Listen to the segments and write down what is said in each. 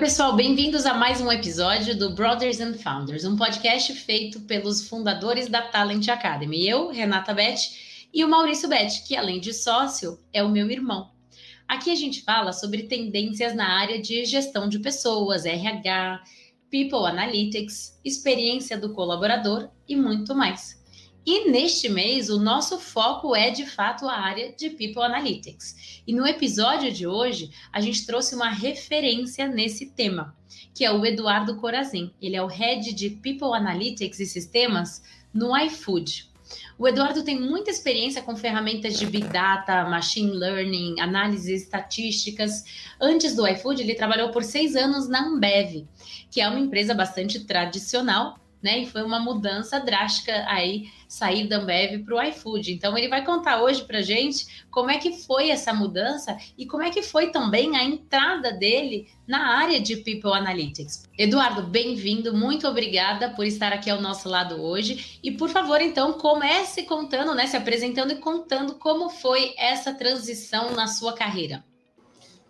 pessoal, bem-vindos a mais um episódio do Brothers and Founders, um podcast feito pelos fundadores da Talent Academy. Eu, Renata Bet, e o Maurício Bet, que além de sócio, é o meu irmão. Aqui a gente fala sobre tendências na área de gestão de pessoas, RH, People Analytics, experiência do colaborador e muito mais. E neste mês, o nosso foco é de fato a área de People Analytics. E no episódio de hoje, a gente trouxe uma referência nesse tema, que é o Eduardo Corazin. Ele é o head de People Analytics e Sistemas no iFood. O Eduardo tem muita experiência com ferramentas de Big Data, Machine Learning, análises estatísticas. Antes do iFood, ele trabalhou por seis anos na Ambev, que é uma empresa bastante tradicional né? E foi uma mudança drástica aí sair da Ambev para o iFood. Então ele vai contar hoje para gente como é que foi essa mudança e como é que foi também a entrada dele na área de People Analytics. Eduardo, bem-vindo, muito obrigada por estar aqui ao nosso lado hoje. E por favor, então, comece contando, né? Se apresentando e contando como foi essa transição na sua carreira.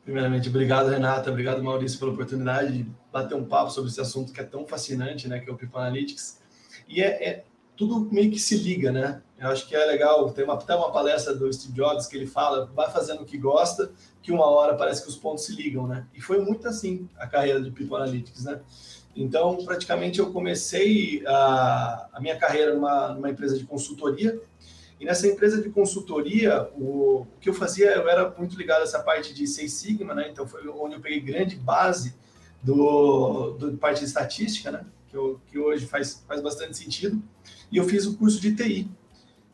Primeiramente, obrigado, Renata, obrigado, Maurício, pela oportunidade de bater um papo sobre esse assunto que é tão fascinante, né, que é o People Analytics. E é, é tudo meio que se liga, né? Eu acho que é legal, tem uma, até uma palestra do Steve Jobs que ele fala, vai fazendo o que gosta, que uma hora parece que os pontos se ligam, né? E foi muito assim a carreira de People Analytics, né? Então, praticamente eu comecei a, a minha carreira numa, numa empresa de consultoria, e nessa empresa de consultoria, o, o, que eu fazia, eu era muito ligado a essa parte de Seis Sigma, né? Então foi onde eu peguei grande base do, do parte de estatística, né? Que, eu, que hoje faz, faz bastante sentido. E eu fiz o curso de TI.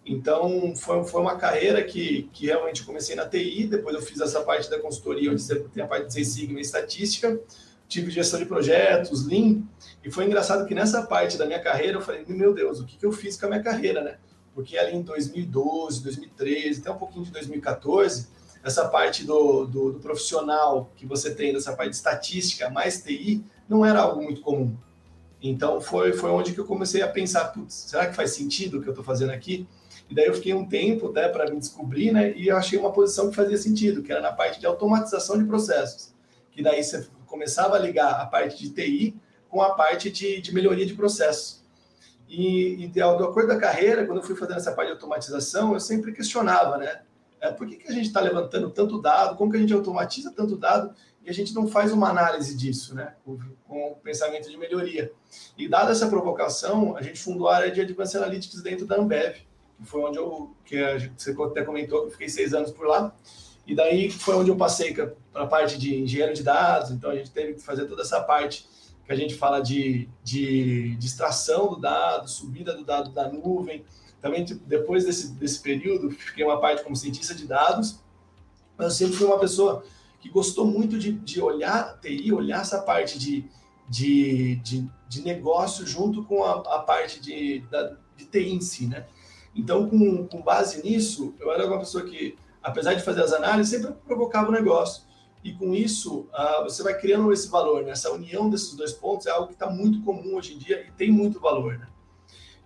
Então foi, foi uma carreira que, que realmente comecei na TI, depois eu fiz essa parte da consultoria, onde tem a parte de Seis Sigma e estatística, tive gestão de projetos, Lean, e foi engraçado que nessa parte da minha carreira eu falei, meu Deus, o que, que eu fiz com a minha carreira, né? Porque ali em 2012, 2013, até um pouquinho de 2014, essa parte do, do, do, profissional que você tem, dessa parte de estatística, mais TI, não era algo muito comum. Então foi, foi onde que eu comecei a pensar, será que faz sentido o que eu estou fazendo aqui? E daí eu fiquei um tempo né, para me descobrir, né, e eu achei uma posição que fazia sentido, que era na parte de automatização de processos. Que daí você começava a ligar a parte de TI com a parte de, de melhoria de processos. E, e de, acordo da carreira, quando eu fui fazendo essa parte de automatização, eu sempre questionava, né? É, por que, que a gente está levantando tanto dado? Como que a gente automatiza tanto dado e a gente não faz uma análise disso, né? Com, com pensamento de melhoria. E dada essa provocação, a gente fundou a área de Advanced Analytics dentro da Ambev, que foi onde eu, que a você até comentou que eu fiquei seis anos por lá. E daí foi onde eu passei para a parte de engenheiro de dados, então a gente teve que fazer toda essa parte que a gente fala de, de, de extração do dado, subida do dado da nuvem. Também, tipo, depois desse, desse período, fiquei uma parte como cientista de dados, mas eu sempre fui uma pessoa que gostou muito de, de olhar TI, olhar essa parte de, de, de, de negócio junto com a, a parte de, da, de TI em si, né? Então, com, com base nisso, eu era uma pessoa que, apesar de fazer as análises, sempre provocava o negócio e com isso você vai criando esse valor, né? essa união desses dois pontos é algo que está muito comum hoje em dia e tem muito valor. Né?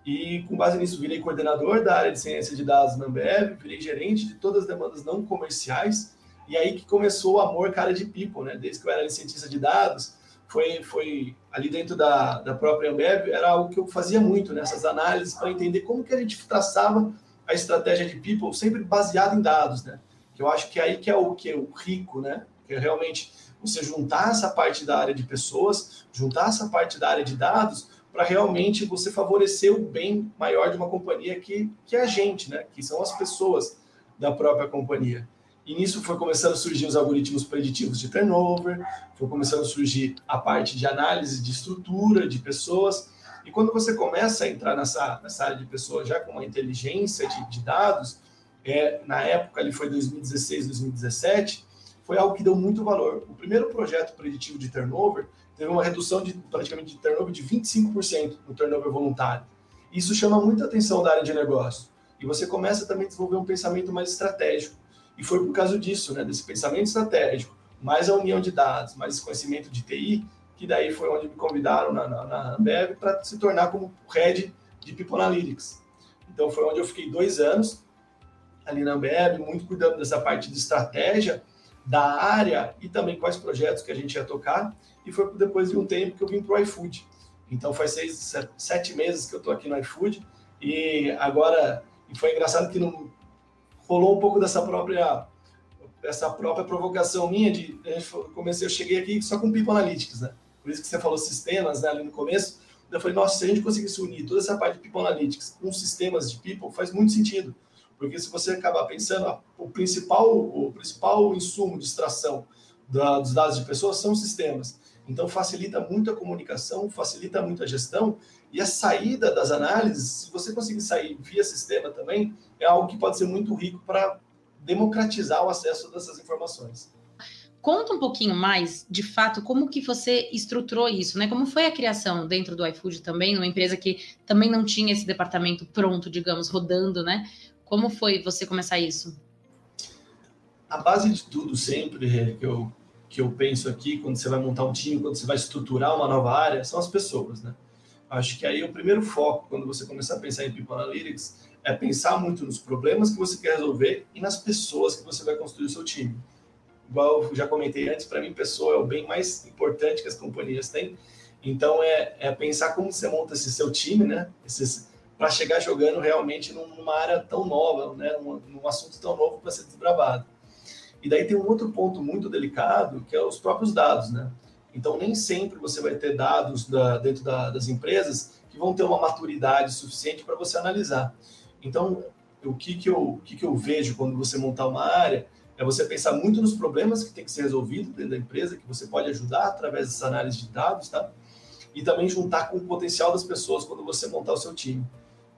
E com base nisso, virei coordenador da área de ciência de dados na Ambev, virei gerente de todas as demandas não comerciais, e aí que começou o amor cara de people, né? Desde que eu era cientista de dados, foi, foi ali dentro da, da própria Ambev, era algo que eu fazia muito, nessas né? análises, para entender como que a gente traçava a estratégia de people sempre baseado em dados, né? Que eu acho que é aí que é o que é o rico, né? Que é realmente você juntar essa parte da área de pessoas, juntar essa parte da área de dados, para realmente você favorecer o bem maior de uma companhia que, que é a gente, né? que são as pessoas da própria companhia. E nisso foi começando a surgir os algoritmos preditivos de turnover, foi começando a surgir a parte de análise de estrutura de pessoas. E quando você começa a entrar nessa, nessa área de pessoas já com uma inteligência de, de dados, é, na época ali foi 2016, 2017, foi algo que deu muito valor. O primeiro projeto preditivo de turnover teve uma redução de praticamente de turnover de 25% no turnover voluntário. Isso chama muita atenção da área de negócio. E você começa também a desenvolver um pensamento mais estratégico. E foi por causa disso, né, desse pensamento estratégico, mais a união de dados, mais esse conhecimento de TI, que daí foi onde me convidaram na, na, na Ambev para se tornar como head de People Analytics. Então foi onde eu fiquei dois anos ali na Ambev, muito cuidando dessa parte de estratégia, da área e também quais projetos que a gente ia tocar. E foi depois de um tempo que eu vim para o iFood. Então faz seis, sete meses que eu estou aqui no iFood e agora e foi engraçado que não rolou um pouco dessa própria essa própria provocação minha de comecei eu cheguei aqui só com People Analytics, né? Por isso que você falou sistemas né, ali no começo. Eu falei, nossa, se a gente conseguisse unir toda essa parte de People Analytics com sistemas de People, faz muito sentido. Porque se você acabar pensando, o principal, o principal insumo de extração da, dos dados de pessoas são sistemas. Então, facilita muito a comunicação, facilita muito a gestão e a saída das análises. Se você conseguir sair via sistema também, é algo que pode ser muito rico para democratizar o acesso dessas informações. Conta um pouquinho mais, de fato, como que você estruturou isso, né? Como foi a criação dentro do iFood também, numa empresa que também não tinha esse departamento pronto, digamos, rodando, né? Como foi você começar isso? A base de tudo sempre que eu, que eu penso aqui, quando você vai montar um time, quando você vai estruturar uma nova área, são as pessoas, né? Acho que aí o primeiro foco, quando você começar a pensar em People Analytics, é pensar muito nos problemas que você quer resolver e nas pessoas que você vai construir o seu time. Igual eu já comentei antes, para mim, pessoa é o bem mais importante que as companhias têm. Então, é, é pensar como você monta esse seu time, né? Esses, para chegar jogando realmente numa área tão nova, né, num, num assunto tão novo para ser desbravado. E daí tem um outro ponto muito delicado, que é os próprios dados, né? Então, nem sempre você vai ter dados da, dentro da, das empresas que vão ter uma maturidade suficiente para você analisar. Então, o que, que, eu, o que, que eu vejo quando você montar uma área é você pensar muito nos problemas que tem que ser resolvido dentro da empresa, que você pode ajudar através dessa análise de dados, tá? E também juntar com o potencial das pessoas quando você montar o seu time.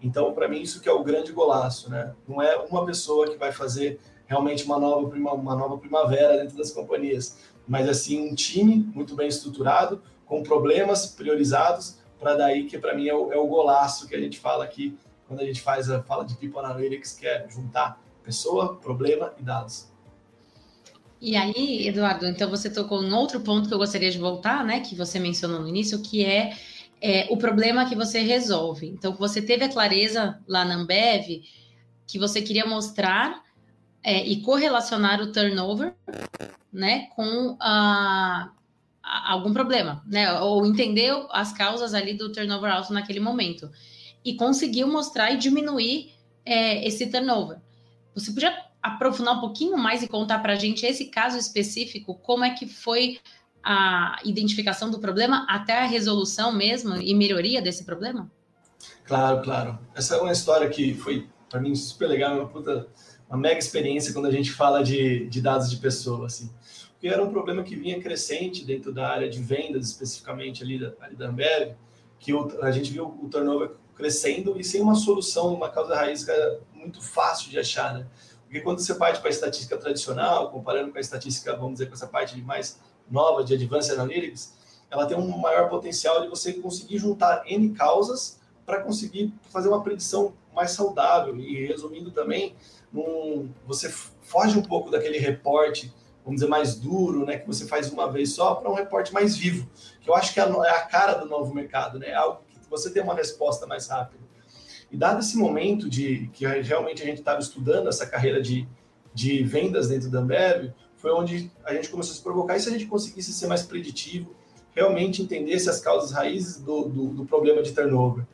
Então, para mim, isso que é o grande golaço, né? Não é uma pessoa que vai fazer realmente uma nova, uma nova primavera dentro das companhias, mas assim um time muito bem estruturado, com problemas priorizados, para daí que para mim é o, é o, golaço que a gente fala aqui quando a gente faz a fala de People Analytics, que é juntar pessoa, problema e dados. E aí, Eduardo, então você tocou em outro ponto que eu gostaria de voltar, né, que você mencionou no início, que é é, o problema que você resolve. Então, você teve a clareza lá na Ambev que você queria mostrar é, e correlacionar o turnover, né, com a, a, algum problema, né, ou entender as causas ali do turnover alto naquele momento e conseguiu mostrar e diminuir é, esse turnover. Você podia aprofundar um pouquinho mais e contar para a gente esse caso específico, como é que foi a identificação do problema até a resolução mesmo e melhoria desse problema? Claro, claro. Essa é uma história que foi, para mim, super legal, uma puta, uma mega experiência quando a gente fala de, de dados de pessoa, assim. Porque era um problema que vinha crescente dentro da área de vendas, especificamente ali da, ali da Ambev, que o, a gente viu o turnover crescendo e sem uma solução, uma causa raiz que era muito fácil de achar, né? Porque quando você parte para a estatística tradicional, comparando com a estatística, vamos dizer, com essa parte de mais nova de Advanced Analytics, ela tem um maior potencial de você conseguir juntar N causas para conseguir fazer uma predição mais saudável. E resumindo também, num, você foge um pouco daquele reporte, vamos dizer, mais duro, né, que você faz uma vez só, para um reporte mais vivo, que eu acho que é, é a cara do novo mercado, né? É algo que você tem uma resposta mais rápida. E dado esse momento de que realmente a gente estava estudando essa carreira de, de vendas dentro da Ambev, foi onde a gente começou a se provocar. E se a gente conseguisse ser mais preditivo, realmente entendesse as causas raízes do, do, do problema de turnover.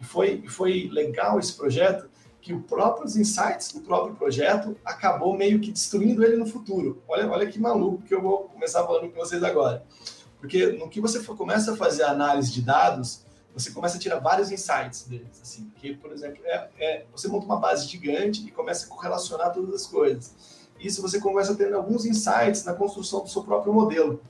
E foi, foi legal esse projeto, que os próprios insights do próprio projeto acabou meio que destruindo ele no futuro. Olha, olha que maluco que eu vou começar falando com vocês agora. Porque no que você for, começa a fazer análise de dados, você começa a tirar vários insights deles. Assim, que, por exemplo, é, é, você monta uma base gigante e começa a correlacionar todas as coisas isso você começa a ter alguns insights na construção do seu próprio modelo.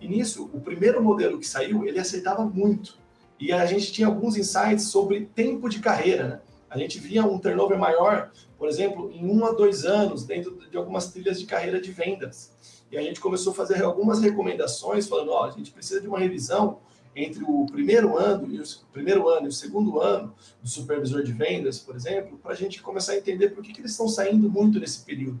E nisso, o primeiro modelo que saiu, ele aceitava muito. E a gente tinha alguns insights sobre tempo de carreira. Né? A gente via um turnover maior, por exemplo, em um a dois anos, dentro de algumas trilhas de carreira de vendas. E a gente começou a fazer algumas recomendações, falando: ó, a gente precisa de uma revisão entre o primeiro ano e o primeiro ano e o segundo ano do supervisor de vendas, por exemplo, para a gente começar a entender por que, que eles estão saindo muito nesse período.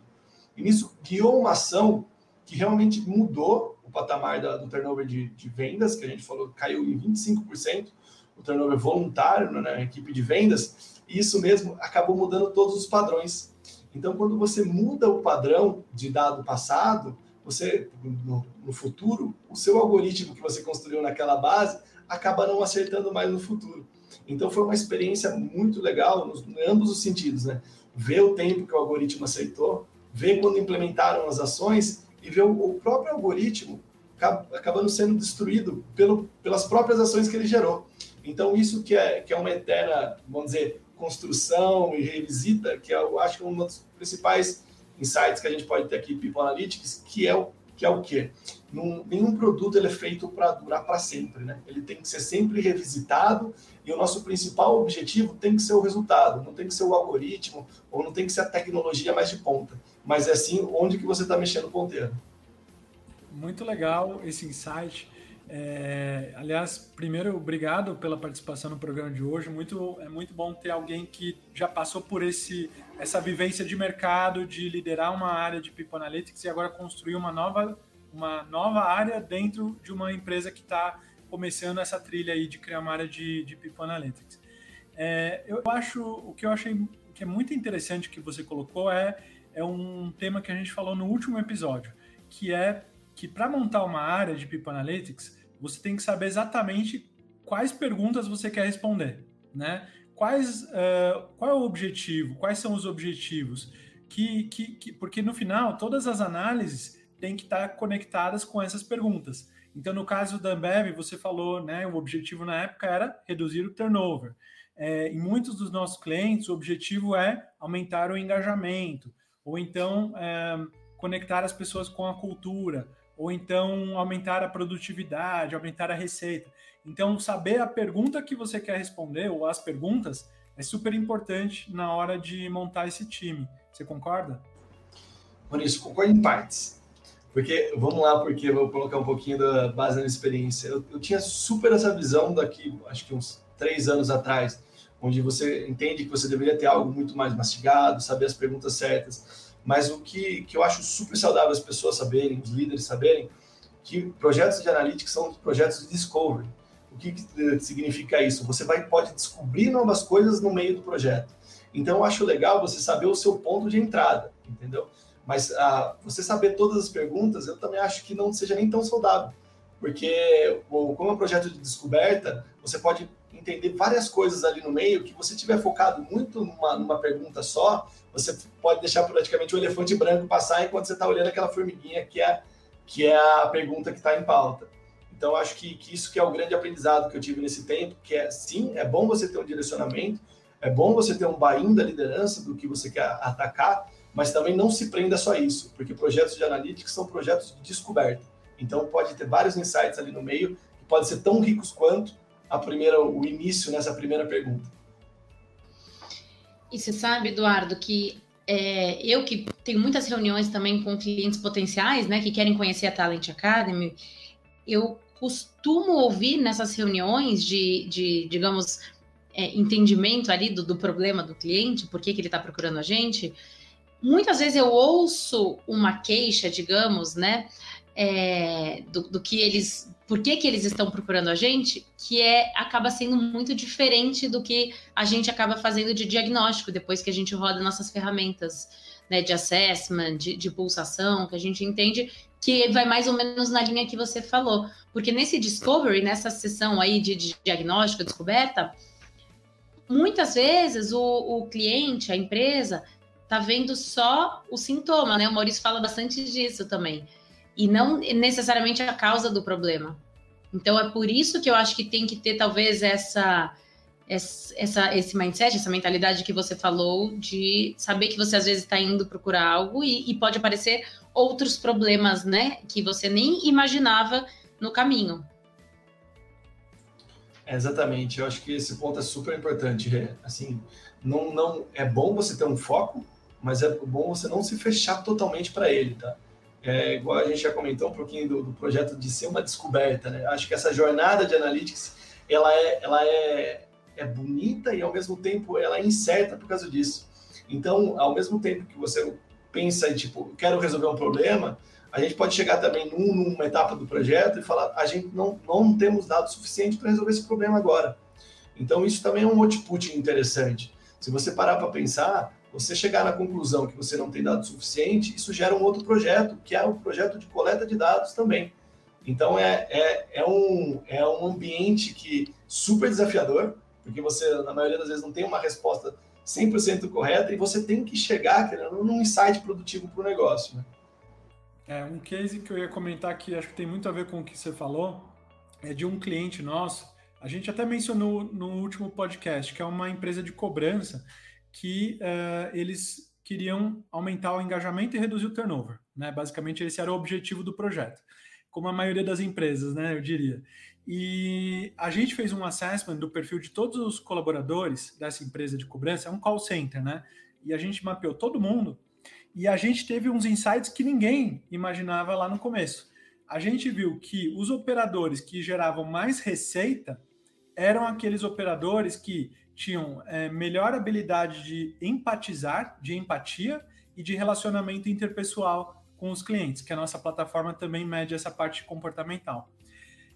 E nisso guiou uma ação que realmente mudou o patamar da, do turnover de, de, vendas, que a gente falou caiu em 25%, o turnover voluntário né, na equipe de vendas, e isso mesmo acabou mudando todos os padrões. Então, quando você muda o padrão de dado passado, você no, no, futuro, o seu algoritmo que você construiu naquela base acaba não acertando mais no futuro. Então foi uma experiência muito legal nos, em ambos os sentidos, né? Ver o tempo que o algoritmo aceitou, ver quando implementaram as ações e ver o, o próprio algoritmo acabando sendo destruído pelo, pelas próprias ações que ele gerou. Então isso que é, que é uma eterna, vamos dizer, construção e revisita, que eu acho que é um dos principais insights que a gente pode ter aqui People Analytics, que é o que é o quê? Num, nenhum produto ele é feito para durar para sempre, né? Ele tem que ser sempre revisitado e o nosso principal objetivo tem que ser o resultado, não tem que ser o algoritmo ou não tem que ser a tecnologia mais de ponta, mas é sim onde que você está mexendo o ponteiro. Muito legal esse insight. É, aliás, primeiro, obrigado pela participação no programa de hoje. Muito, é muito bom ter alguém que já passou por esse, essa vivência de mercado, de liderar uma área de People Analytics e agora construir uma nova, uma nova área dentro de uma empresa que está começando essa trilha aí de criar uma área de, de People Analytics. É, eu acho, o que eu achei que é muito interessante que você colocou é, é um tema que a gente falou no último episódio, que é que para montar uma área de People Analytics, você tem que saber exatamente quais perguntas você quer responder, né? Quais, uh, qual é o objetivo? Quais são os objetivos? Que, que, que, porque no final, todas as análises têm que estar conectadas com essas perguntas. Então, no caso da Ambev, você falou, né? O objetivo na época era reduzir o turnover. É, em muitos dos nossos clientes, o objetivo é aumentar o engajamento, ou então é, conectar as pessoas com a cultura, ou então aumentar a produtividade, aumentar a receita. Então, saber a pergunta que você quer responder, ou as perguntas, é super importante na hora de montar esse time. Você concorda? Maurício, concordo em partes. Porque, vamos lá, porque eu vou colocar um pouquinho da base da experiência. Eu, eu tinha super essa visão daqui, acho que uns três anos atrás, onde você entende que você deveria ter algo muito mais mastigado, saber as perguntas certas mas o que, que eu acho super saudável as pessoas saberem, os líderes saberem, que projetos de analytics são projetos de discovery. O que, que significa isso? Você vai, pode descobrir novas coisas no meio do projeto. Então, eu acho legal você saber o seu ponto de entrada, entendeu? Mas ah, você saber todas as perguntas, eu também acho que não seja nem tão saudável. Porque, como é um projeto de descoberta, você pode entender várias coisas ali no meio que você tiver focado muito numa, numa pergunta só, você pode deixar praticamente o elefante branco passar enquanto você está olhando aquela formiguinha que é, que é a pergunta que está em pauta. Então, acho que, que, isso que é o grande aprendizado que eu tive nesse tempo, que é, sim, é bom você ter um direcionamento, é bom você ter um buy da liderança do que você quer atacar, mas também não se prenda só a isso, porque projetos de analytics são projetos de descoberta. Então, pode ter vários insights ali no meio, que podem ser tão ricos quanto a primeira, o início nessa primeira pergunta. E você sabe, Eduardo, que é, eu que tenho muitas reuniões também com clientes potenciais, né, que querem conhecer a Talent Academy, eu costumo ouvir nessas reuniões de, de digamos, é, entendimento ali do, do, problema do cliente, por que, que ele está procurando a gente. Muitas vezes eu ouço uma queixa, digamos, né, é, do, do, que eles, por que, que eles estão procurando a gente, que é acaba sendo muito diferente do que a gente acaba fazendo de diagnóstico depois que a gente roda nossas ferramentas né, de assessment, de, de pulsação, que a gente entende que vai mais ou menos na linha que você falou. Porque nesse discovery, nessa sessão aí de, de diagnóstico, descoberta, muitas vezes o, o cliente, a empresa, tá vendo só o sintoma, né? O Maurício fala bastante disso também e não necessariamente a causa do problema. Então é por isso que eu acho que tem que ter talvez essa essa esse mindset, essa mentalidade que você falou de saber que você às vezes está indo procurar algo e, e, pode aparecer outros problemas, né, que você nem imaginava no caminho. É, exatamente, eu acho que esse ponto é super importante. Assim, não, não é bom você ter um foco, mas é bom você não se fechar totalmente para ele, tá? É, igual a gente já comentou um pouquinho do, do, projeto de ser uma descoberta, né? Acho que essa jornada de analytics, ela é, ela é, é bonita e ao mesmo tempo ela é incerta por causa disso. Então, ao mesmo tempo que você pensa em tipo, quero resolver um problema, a gente pode chegar também num, numa etapa do projeto e falar, a gente não, não temos dados suficientes para resolver esse problema agora. Então, isso também é um output interessante. Se você parar para pensar, você chegar na conclusão que você não tem dados suficiente, isso gera um outro projeto, que é o projeto de coleta de dados também. Então é, é, é, um, é um ambiente que super desafiador, porque você, na maioria das vezes, não tem uma resposta 100% correta e você tem que chegar querendo, num insight produtivo para o negócio. Né? É, um case que eu ia comentar que acho que tem muito a ver com o que você falou é de um cliente nosso. A gente até mencionou no último podcast, que é uma empresa de cobrança que uh, eles queriam aumentar o engajamento e reduzir o turnover. Né? Basicamente, esse era o objetivo do projeto, como a maioria das empresas, né, eu diria. E a gente fez um assessment do perfil de todos os colaboradores dessa empresa de cobrança, é um call center, né? E a gente mapeou todo mundo e a gente teve uns insights que ninguém imaginava lá no começo. A gente viu que os operadores que geravam mais receita eram aqueles operadores que tinham é, melhor habilidade de empatizar, de empatia e de relacionamento interpessoal com os clientes, que a nossa plataforma também mede essa parte comportamental.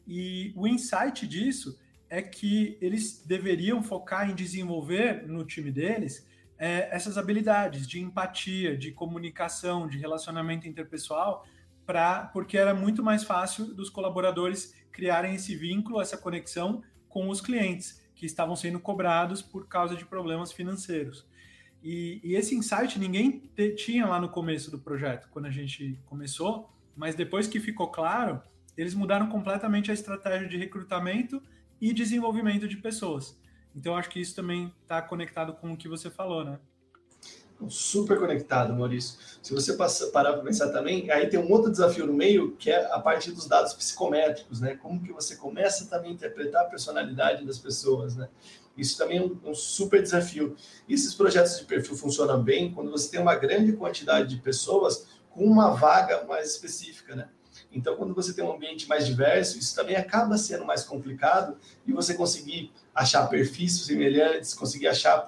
E o insight disso é que eles deveriam focar em desenvolver no time deles é, essas habilidades de empatia, de comunicação, de relacionamento interpessoal, pra, porque era muito mais fácil dos colaboradores criarem esse vínculo, essa conexão com os clientes que estavam sendo cobrados por causa de problemas financeiros. E, e esse insight ninguém te, tinha lá no começo do projeto, quando a gente começou, mas depois que ficou claro, eles mudaram completamente a estratégia de recrutamento e desenvolvimento de pessoas. Então, acho que isso também está conectado com o que você falou, né? Super conectado, Maurício. Se você passar, parar para pensar também, aí tem um outro desafio no meio, que é a parte dos dados psicométricos, né? Como que você começa também a interpretar a personalidade das pessoas, né? Isso também é um, um super desafio. E esses projetos de perfil funcionam bem quando você tem uma grande quantidade de pessoas com uma vaga mais específica, né? Então, quando você tem um ambiente mais diverso, isso também acaba sendo mais complicado e você conseguir achar perfis semelhantes, conseguir achar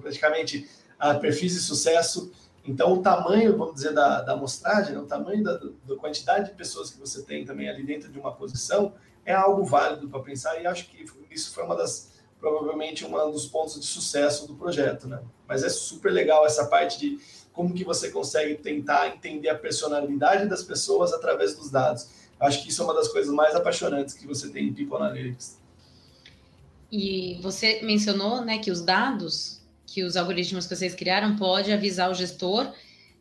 praticamente uh, perfis de sucesso. Então, o tamanho, vamos dizer, da, da amostragem, né, o tamanho da, da quantidade de pessoas que você tem também ali dentro de uma posição é algo válido para pensar e acho que isso foi uma das, provavelmente, um dos pontos de sucesso do projeto, né? Mas é super legal essa parte de como que você consegue tentar entender a personalidade das pessoas através dos dados. Acho que isso é uma das coisas mais apaixonantes que você tem em People Analytics. E você mencionou, né, que os dados, que os algoritmos que vocês criaram, pode avisar o gestor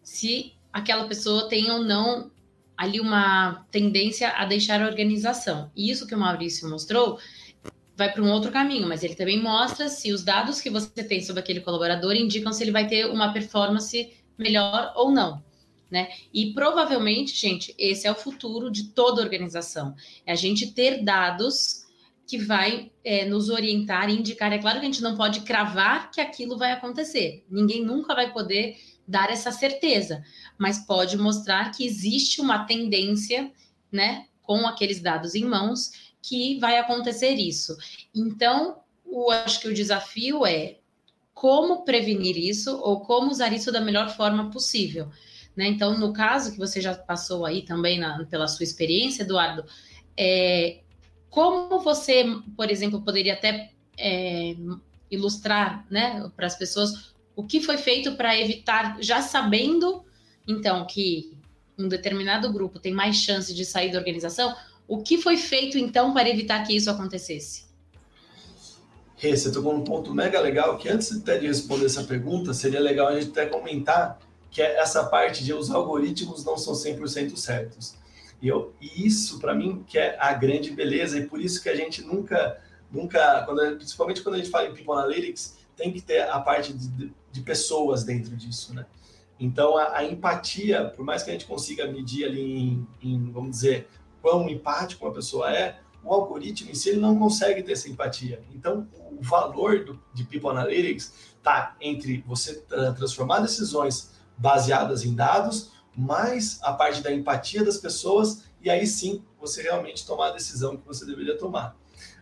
se aquela pessoa tem ou não ali uma tendência a deixar a organização. E isso que o Maurício mostrou vai para um outro caminho, mas ele também mostra se os dados que você tem sobre aquele colaborador indicam se ele vai ter uma performance melhor ou não. Né? E provavelmente, gente, esse é o futuro de toda organização. É a gente ter dados que vai é, nos orientar e indicar. É claro que a gente não pode cravar que aquilo vai acontecer. Ninguém nunca vai poder dar essa certeza, mas pode mostrar que existe uma tendência, né, com aqueles dados em mãos, que vai acontecer isso. Então, eu acho que o desafio é como prevenir isso ou como usar isso da melhor forma possível. Né? Então, no caso que você já passou aí também na, pela sua experiência, Eduardo, é, como você, por exemplo, poderia até é, ilustrar né, para as pessoas o que foi feito para evitar, já sabendo, então, que um determinado grupo tem mais chance de sair da organização, o que foi feito, então, para evitar que isso acontecesse? Rê, você tocou num ponto mega legal, que antes até de responder essa pergunta, seria legal a gente até comentar que é essa parte de os algoritmos não são 100% certos. E, eu, e isso, para mim, que é a grande beleza, e por isso que a gente nunca, nunca quando, principalmente quando a gente fala em People Analytics, tem que ter a parte de, de pessoas dentro disso, né? Então, a, a, empatia, por mais que a gente consiga medir ali em, em, vamos dizer, quão empático uma pessoa é, o algoritmo em si ele não consegue ter essa empatia. Então, o valor do, de People Analytics está entre você transformar decisões baseadas em dados, mais a parte da empatia das pessoas, e aí sim você realmente tomar a decisão que você deveria tomar.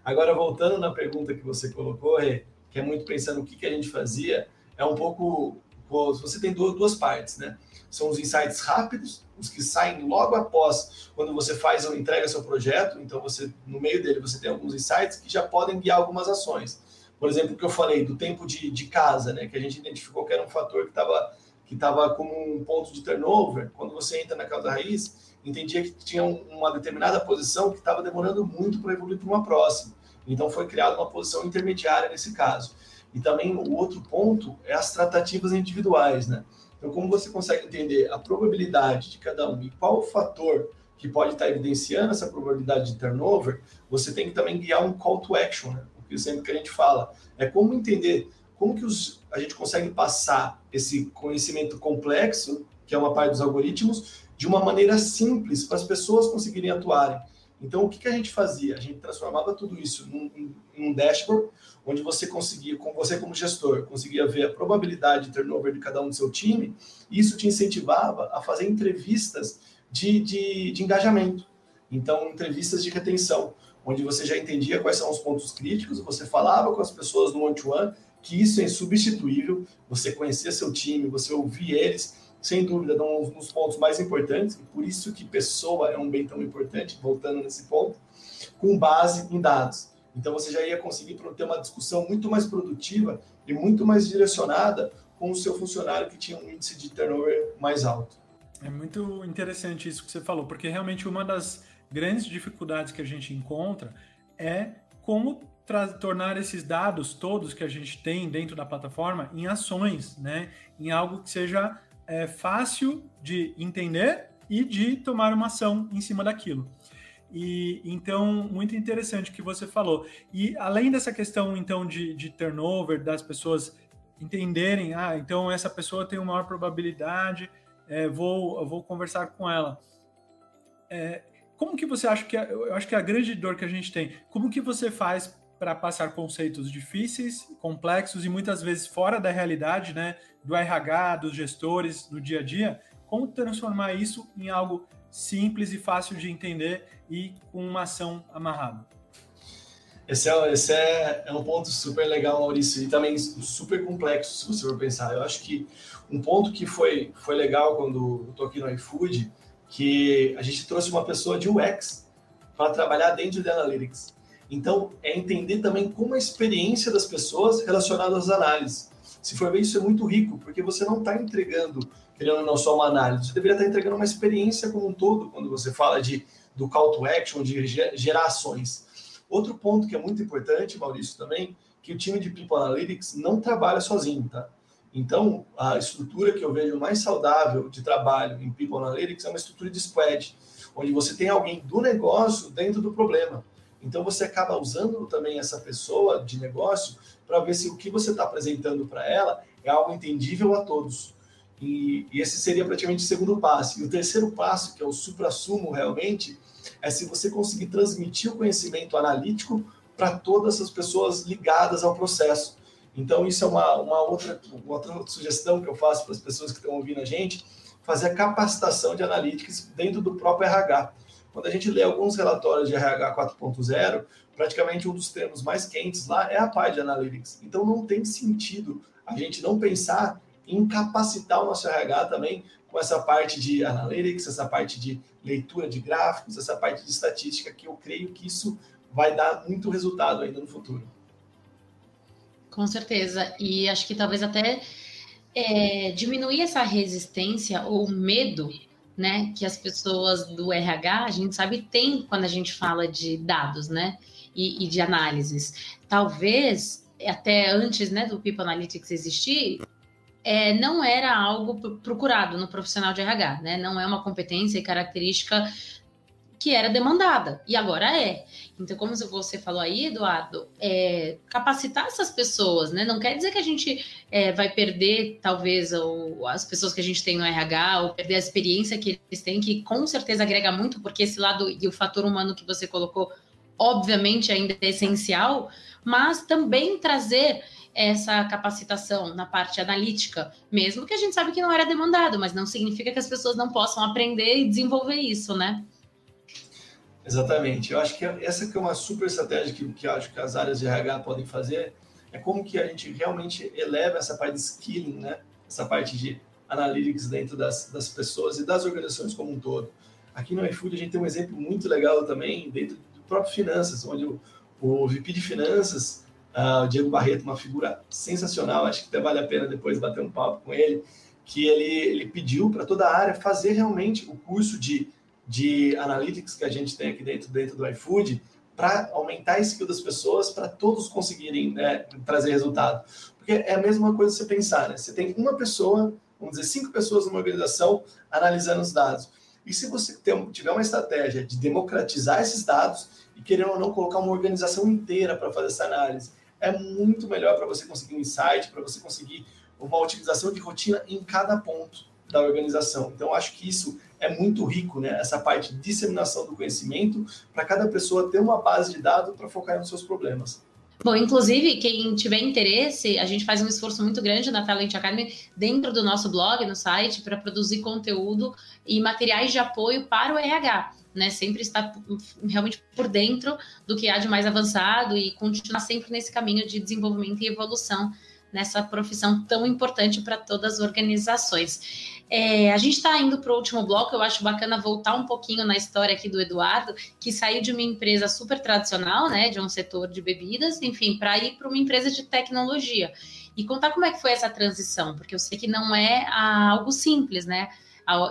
Agora, voltando na pergunta que você colocou, Rê, que é muito pensando o que, que a gente fazia, é um pouco. Você tem duas, duas partes, né? São os insights rápidos, os que saem logo após quando você faz ou entrega seu projeto. Então, você no meio dele você tem alguns insights que já podem guiar algumas ações. Por exemplo, o que eu falei do tempo de, de casa, né, que a gente identificou que era um fator que estava que estava como um ponto de turnover, quando você entra na causa raiz, entendia que tinha uma determinada posição que estava demorando muito para evoluir para uma próxima. Então foi criada uma posição intermediária nesse caso. E também o outro ponto é as tratativas individuais, né? Então, como você consegue entender a probabilidade de cada um e qual o fator que pode estar evidenciando essa probabilidade de turnover, você tem que também guiar um call to action, né? O que sempre que a gente fala é como entender como que os, a gente consegue passar esse conhecimento complexo, que é uma parte dos algoritmos, de uma maneira simples para as pessoas conseguirem atuarem. Então, o que, que a gente fazia? A gente transformava tudo isso num, num dashboard, onde você conseguia, com você como gestor, conseguia ver a probabilidade de turnover de cada um do seu time, e isso te incentivava a fazer entrevistas de, de, de engajamento. Então, entrevistas de retenção, onde você já entendia quais são os pontos críticos, você falava com as pessoas no one-to-one, que isso é insubstituível, você conhecer seu time, você ouvir eles, sem dúvida, um dos pontos mais importantes, e por isso que pessoa é um bem tão importante, voltando nesse ponto, com base em dados. Então você já ia conseguir ter uma discussão muito mais produtiva e muito mais direcionada com o seu funcionário que tinha um índice de turnover mais alto. É muito interessante isso que você falou, porque realmente uma das grandes dificuldades que a gente encontra é como tornar esses dados todos que a gente tem dentro da plataforma em ações, né? Em algo que seja é, fácil de entender e de tomar uma ação em cima daquilo. E então, muito interessante o que você falou. E além dessa questão, então, de, de turnover, das pessoas entenderem, ah, então essa pessoa tem uma maior probabilidade, é, vou, vou conversar com ela. É, como que você acha que, eu acho que é a grande dor que a gente tem, como que você faz para passar conceitos difíceis, complexos e muitas vezes fora da realidade, né, do RH, dos gestores, no dia a dia, como transformar isso em algo simples e fácil de entender e com uma ação amarrada. Esse é, esse é, é um ponto super legal, Maurício, e também super complexo, se você for pensar. Eu acho que um ponto que foi, foi legal quando eu tô aqui no iFood, que a gente trouxe uma pessoa de UX para trabalhar dentro de Analytics. Então, é entender também como a experiência das pessoas relacionada às análises. Se for ver, isso é muito rico, porque você não está entregando, querendo não só uma análise, você deveria estar tá entregando uma experiência como um todo, quando você fala de, do call to action, de gerações. Outro ponto que é muito importante, Maurício, também, que o time de People Analytics não trabalha sozinho, tá? Então, a estrutura que eu vejo mais saudável de trabalho em People Analytics é uma estrutura de squad, onde você tem alguém do negócio dentro do problema. Então você acaba usando também essa pessoa de negócio para ver se o que você está apresentando para ela é algo entendível a todos. E, e, esse seria praticamente o segundo passo. E o terceiro passo, que é o supra-sumo realmente, é se você conseguir transmitir o conhecimento analítico para todas as pessoas ligadas ao processo. Então, isso é uma, uma, outra, uma outra sugestão que eu faço para as pessoas que estão ouvindo a gente, fazer a capacitação de analíticos dentro do próprio RH. Quando a gente lê alguns relatórios de RH 4.0, praticamente um dos termos mais quentes lá é a parte de analytics. Então não tem sentido a gente não pensar em capacitar o nosso RH também com essa parte de analytics, essa parte de leitura de gráficos, essa parte de estatística, que eu creio que isso vai dar muito resultado ainda no futuro. Com certeza. E acho que talvez até é, diminuir essa resistência ou medo né, que as pessoas do RH, a gente sabe, tem quando a gente fala de dados, né, e, e de análises. Talvez, até antes, né, do People Analytics existir, é, não era algo procurado no profissional de RH, né, não é uma competência e característica que era demandada e agora é. Então, como você falou aí, Eduardo, é, capacitar essas pessoas, né? Não quer dizer que a gente é, vai perder, talvez, ou, as pessoas que a gente tem no RH, ou perder a experiência que eles têm, que com certeza agrega muito, porque esse lado e o fator humano que você colocou, obviamente, ainda é essencial, mas também trazer essa capacitação na parte analítica, mesmo que a gente sabe que não era demandado, mas não significa que as pessoas não possam aprender e desenvolver isso, né? Exatamente. Eu acho que essa que é uma super estratégia que, que acho que as áreas de RH podem fazer, é como que a gente realmente eleva essa parte de skilling, né? Essa parte de analytics dentro das, das pessoas e das organizações como um todo. Aqui no iFood a gente tem um exemplo muito legal também dentro do próprio finanças, onde o, o VP de finanças Uh, o Diego Barreto, uma figura sensacional, acho que até vale a pena depois bater um papo com ele, que ele, ele pediu para toda a área fazer realmente o curso de, de analytics que a gente tem aqui dentro, dentro do iFood, para aumentar a skill das pessoas, para todos conseguirem né, trazer resultado. Porque é a mesma coisa você pensar, né? Você tem uma pessoa, vamos dizer, cinco pessoas numa organização analisando os dados. E se você tiver uma estratégia de democratizar esses dados e querer ou não colocar uma organização inteira para fazer essa análise, é muito melhor para você conseguir um insight, para você conseguir uma otimização de rotina em cada ponto da organização. Então, acho que isso é muito rico, né? Essa parte de disseminação do conhecimento para cada pessoa ter uma base de dados para focar nos seus problemas. Bom, inclusive, quem tiver interesse, a gente faz um esforço muito grande na Talent Academy dentro do nosso blog, no site, para produzir conteúdo e materiais de apoio para o RH. Né, sempre estar realmente por dentro do que há de mais avançado e continuar sempre nesse caminho de desenvolvimento e evolução nessa profissão tão importante para todas as organizações. É, a gente está indo para o último bloco, eu acho bacana voltar um pouquinho na história aqui do Eduardo, que saiu de uma empresa super tradicional, né, de um setor de bebidas, enfim, para ir para uma empresa de tecnologia. E contar como é que foi essa transição, porque eu sei que não é ah, algo simples, né?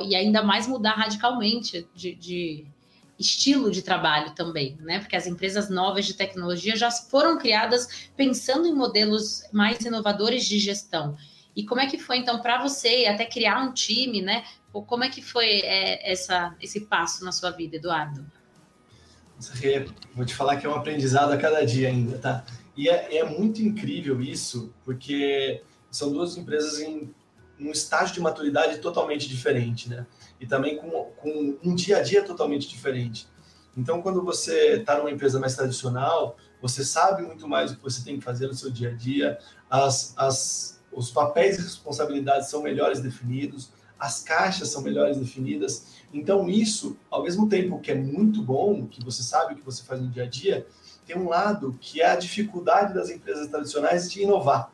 E ainda mais mudar radicalmente de, de estilo de trabalho também, né? Porque as empresas novas de tecnologia já foram criadas pensando em modelos mais inovadores de gestão. E como é que foi então para você até criar um time, né? Como é que foi é, essa, esse passo na sua vida, Eduardo? Vou te falar que é um aprendizado a cada dia ainda, tá? E é, é muito incrível isso, porque são duas empresas em um estágio de maturidade totalmente diferente, né? E também com, com um dia a dia totalmente diferente. Então, quando você está numa empresa mais tradicional, você sabe muito mais o que você tem que fazer no seu dia a dia, as, as, os papéis e responsabilidades são melhores definidos, as caixas são melhores definidas. Então, isso, ao mesmo tempo que é muito bom, que você sabe o que você faz no dia a dia, tem um lado que é a dificuldade das empresas tradicionais de inovar.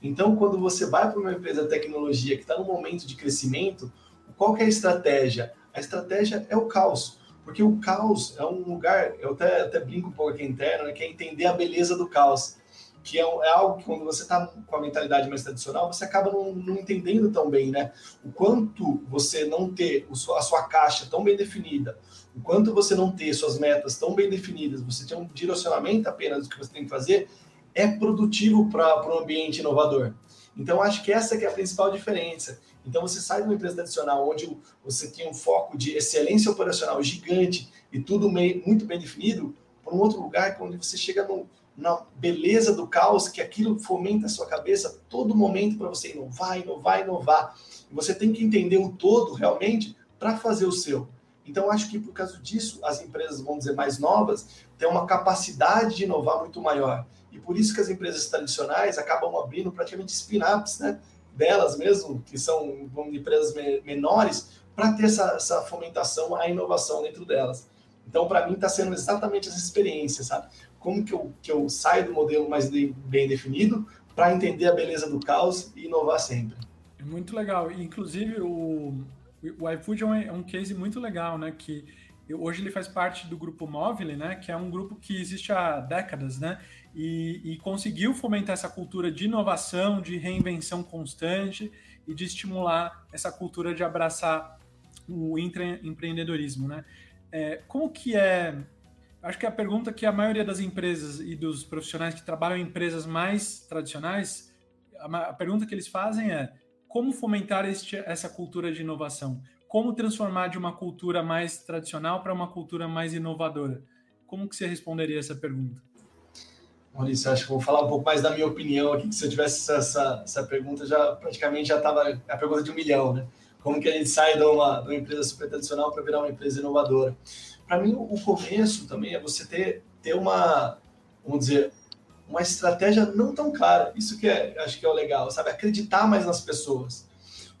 Então, quando você vai para uma empresa de tecnologia que está no momento de crescimento, qual é a estratégia? A estratégia é o caos, porque o caos é um lugar, eu até, até brinco um pouco aqui interno, né, que é entender a beleza do caos, que é, é algo que quando você está com a mentalidade mais tradicional, você acaba não, não, entendendo tão bem, né? O quanto você não ter a sua caixa tão bem definida, o quanto você não ter suas metas tão bem definidas, você ter um direcionamento apenas do que você tem que fazer, é produtivo para um ambiente inovador. Então, acho que essa que é a principal diferença. Então, você sai de uma empresa tradicional onde você tem um foco de excelência operacional gigante e tudo meio, muito bem definido, para um outro lugar onde você chega no, na beleza do caos, que aquilo fomenta a sua cabeça todo momento para você inovar, inovar, inovar. Você tem que entender o todo realmente para fazer o seu. Então, acho que por causa disso, as empresas, vamos dizer, mais novas, têm uma capacidade de inovar muito maior. E por isso que as empresas tradicionais acabam abrindo praticamente spin-ups, né? Delas mesmo, que são vamos, empresas menores, para ter essa, essa fomentação à inovação dentro delas. Então, para mim, está sendo exatamente essa experiência, sabe? Como que eu, que eu saio do modelo mais de, bem definido para entender a beleza do caos e inovar sempre. É muito legal. Inclusive, o, o iFood é um, é um case muito legal, né? Que hoje ele faz parte do grupo Móvel, né? Que é um grupo que existe há décadas, né? e, e conseguiu fomentar essa cultura de inovação, de reinvenção constante e de estimular essa cultura de abraçar o empreendedorismo, né? É, como que é? Acho que a pergunta que a maioria das empresas e dos profissionais que trabalham em empresas mais tradicionais, a, pergunta que eles fazem é como fomentar este, essa cultura de inovação? Como transformar de uma cultura mais tradicional para uma cultura mais inovadora? Como que você responderia essa pergunta? Maurício, acho que vou falar um pouco mais da minha opinião aqui, que se eu tivesse essa, essa pergunta, já praticamente já estava a pergunta de um milhão, né? Como que a gente sai de uma, de uma empresa super tradicional para virar uma empresa inovadora? Para mim, o começo também é você ter, ter uma, vamos dizer, uma estratégia não tão clara. Isso que é, acho que é o legal, sabe? Acreditar mais nas pessoas.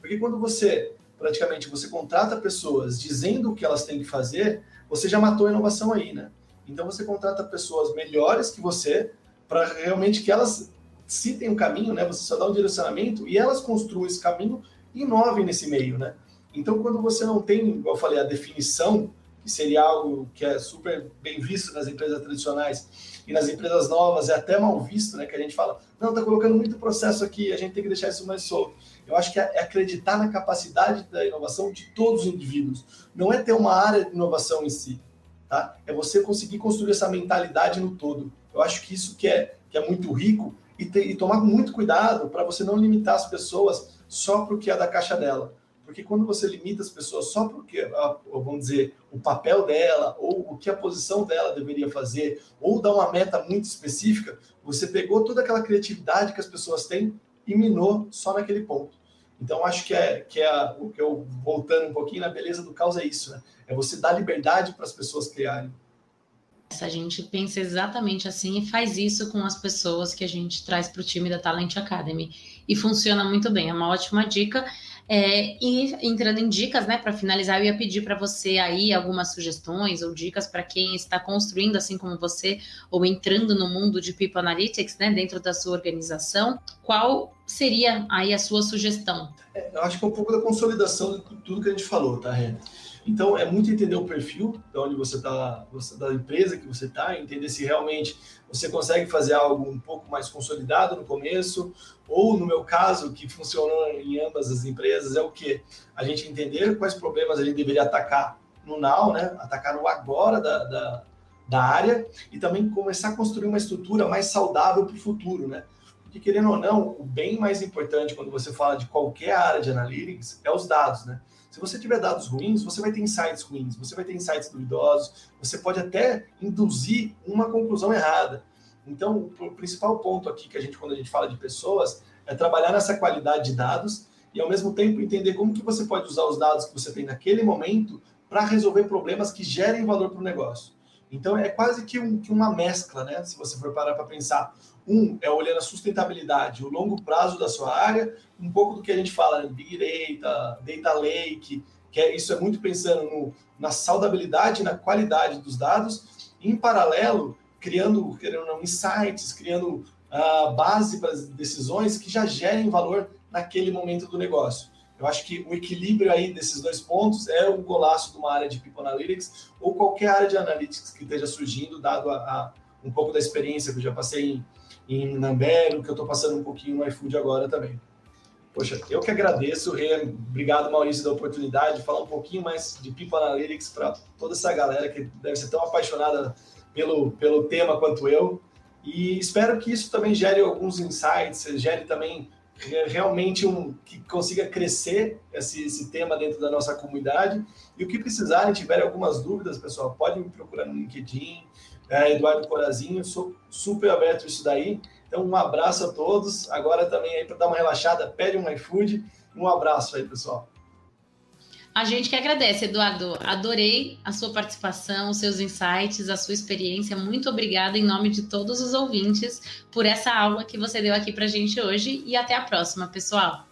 Porque quando você, praticamente, você contrata pessoas dizendo o que elas têm que fazer, você já matou a inovação aí, né? Então você contrata pessoas melhores que você, para realmente que elas citem um caminho, né? Você só dá um direcionamento e elas construam esse caminho inovem nesse meio, né? Então, quando você não tem, igual eu falei, a definição, e seria algo que é super bem visto nas empresas tradicionais e nas empresas novas é até mal visto, né? Que a gente fala, não, está colocando muito processo aqui, a gente tem que deixar isso mais solto. Eu acho que é, é acreditar na capacidade da inovação de todos os indivíduos. Não é ter uma área de inovação em si, tá? É você conseguir construir essa mentalidade no todo. Eu acho que isso que é, que é muito rico e, ter, e tomar muito cuidado para você não limitar as pessoas só para o que é da caixa dela. Porque quando você limita as pessoas só porque, vamos dizer, o papel dela ou o que a posição dela deveria fazer, ou dá uma meta muito específica, você pegou toda aquela criatividade que as pessoas têm e minou só naquele ponto. Então, acho que é, que é o que eu, voltando um pouquinho na beleza do caos, é isso, né? É você dar liberdade para as pessoas criarem. A gente pensa exatamente assim e faz isso com as pessoas que a gente traz para o time da Talent Academy. E funciona muito bem, é uma ótima dica. É, e entrando em dicas, né, para finalizar, eu ia pedir para você aí algumas sugestões ou dicas para quem está construindo, assim como você, ou entrando no mundo de People Analytics, né, dentro da sua organização. Qual seria aí a sua sugestão? É, eu acho que é um pouco da consolidação de tudo que a gente falou, tá, Rê? Então, é muito entender o perfil de onde você está, da empresa que você está, entender se realmente você consegue fazer algo um pouco mais consolidado no começo, ou no meu caso, que funcionou em ambas as empresas, é o que? A gente entender quais problemas gente deveria atacar no now, né? Atacar no agora da, da, da área e também começar a construir uma estrutura mais saudável para o futuro, né? Porque, querendo ou não, o bem mais importante quando você fala de qualquer área de analytics é os dados, né? Se você tiver dados ruins, você vai ter insights ruins, você vai ter insights duvidosos, você pode até induzir uma conclusão errada. Então, o principal ponto aqui que a gente, quando a gente fala de pessoas, é trabalhar nessa qualidade de dados e, ao mesmo tempo, entender como que você pode usar os dados que você tem naquele momento para resolver problemas que gerem valor para o negócio. Então, é quase que, um, que, uma mescla, né? Se você for parar para pensar. Um é olhando a sustentabilidade, o longo prazo da sua área, um pouco do que a gente fala, Big Data, Data Lake, que é, isso é muito pensando no, na saudabilidade, na qualidade dos dados, em paralelo, criando, criando insights, criando uh, base para as decisões que já gerem valor naquele momento do negócio. Eu acho que o equilíbrio aí desses dois pontos é o golaço de uma área de People Analytics ou qualquer área de Analytics que esteja surgindo, dado a, a um pouco da experiência que eu já passei em, em Nambero, que eu estou passando um pouquinho no iFood agora também. Poxa, eu que agradeço, obrigado Maurício da oportunidade de falar um pouquinho mais de People Analytics para toda essa galera que deve ser tão apaixonada pelo, pelo tema quanto eu. E espero que isso também gere alguns insights, gere também realmente um que consiga crescer esse, esse tema dentro da nossa comunidade. E o que precisarem, tiverem algumas dúvidas, pessoal, podem me procurar no LinkedIn, é, Eduardo Corazinho, sou super aberto isso daí. Então, um abraço a todos. Agora também aí para dar uma relaxada, pede um iFood. Um abraço aí, pessoal. A gente que agradece, Eduardo. Adorei a sua participação, os seus insights, a sua experiência. Muito obrigada em nome de todos os ouvintes por essa aula que você deu aqui para a gente hoje e até a próxima, pessoal.